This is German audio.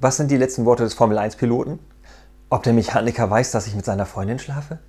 Was sind die letzten Worte des Formel-1-Piloten? Ob der Mechaniker weiß, dass ich mit seiner Freundin schlafe?